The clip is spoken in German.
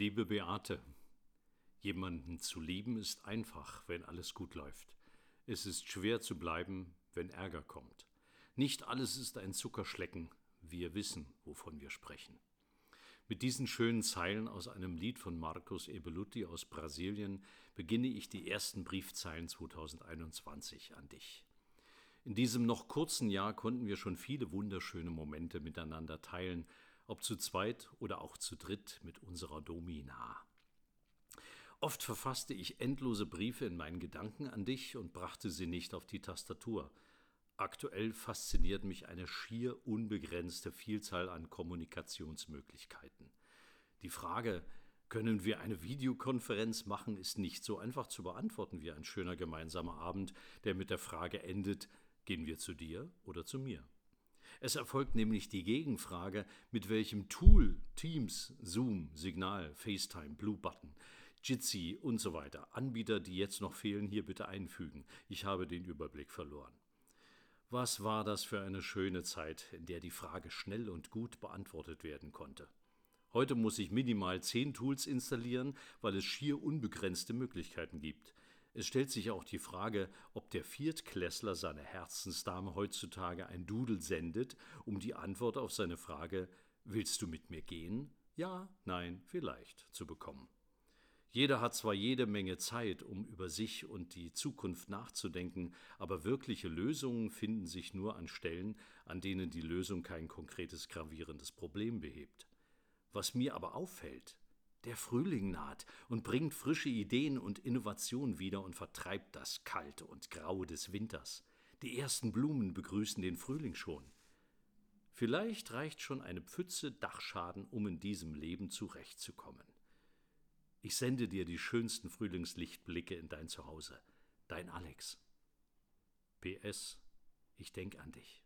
Liebe Beate, jemanden zu lieben ist einfach, wenn alles gut läuft. Es ist schwer zu bleiben, wenn Ärger kommt. Nicht alles ist ein Zuckerschlecken, wir wissen, wovon wir sprechen. Mit diesen schönen Zeilen aus einem Lied von Marcos Ebeluti aus Brasilien beginne ich die ersten Briefzeilen 2021 an dich. In diesem noch kurzen Jahr konnten wir schon viele wunderschöne Momente miteinander teilen, ob zu zweit oder auch zu dritt mit unserer Domina. Oft verfasste ich endlose Briefe in meinen Gedanken an dich und brachte sie nicht auf die Tastatur. Aktuell fasziniert mich eine schier unbegrenzte Vielzahl an Kommunikationsmöglichkeiten. Die Frage, können wir eine Videokonferenz machen, ist nicht so einfach zu beantworten wie ein schöner gemeinsamer Abend, der mit der Frage endet, gehen wir zu dir oder zu mir? Es erfolgt nämlich die Gegenfrage, mit welchem Tool Teams, Zoom, Signal, FaceTime, Blue Button, Jitsi und so weiter, Anbieter, die jetzt noch fehlen, hier bitte einfügen. Ich habe den Überblick verloren. Was war das für eine schöne Zeit, in der die Frage schnell und gut beantwortet werden konnte. Heute muss ich minimal zehn Tools installieren, weil es schier unbegrenzte Möglichkeiten gibt. Es stellt sich auch die Frage, ob der Viertklässler seiner Herzensdame heutzutage ein Dudel sendet, um die Antwort auf seine Frage Willst du mit mir gehen? Ja, nein, vielleicht zu bekommen. Jeder hat zwar jede Menge Zeit, um über sich und die Zukunft nachzudenken, aber wirkliche Lösungen finden sich nur an Stellen, an denen die Lösung kein konkretes gravierendes Problem behebt. Was mir aber auffällt, der Frühling naht und bringt frische Ideen und Innovationen wieder und vertreibt das Kalte und Graue des Winters. Die ersten Blumen begrüßen den Frühling schon. Vielleicht reicht schon eine Pfütze Dachschaden, um in diesem Leben zurechtzukommen. Ich sende dir die schönsten Frühlingslichtblicke in dein Zuhause. Dein Alex. PS, ich denk an dich.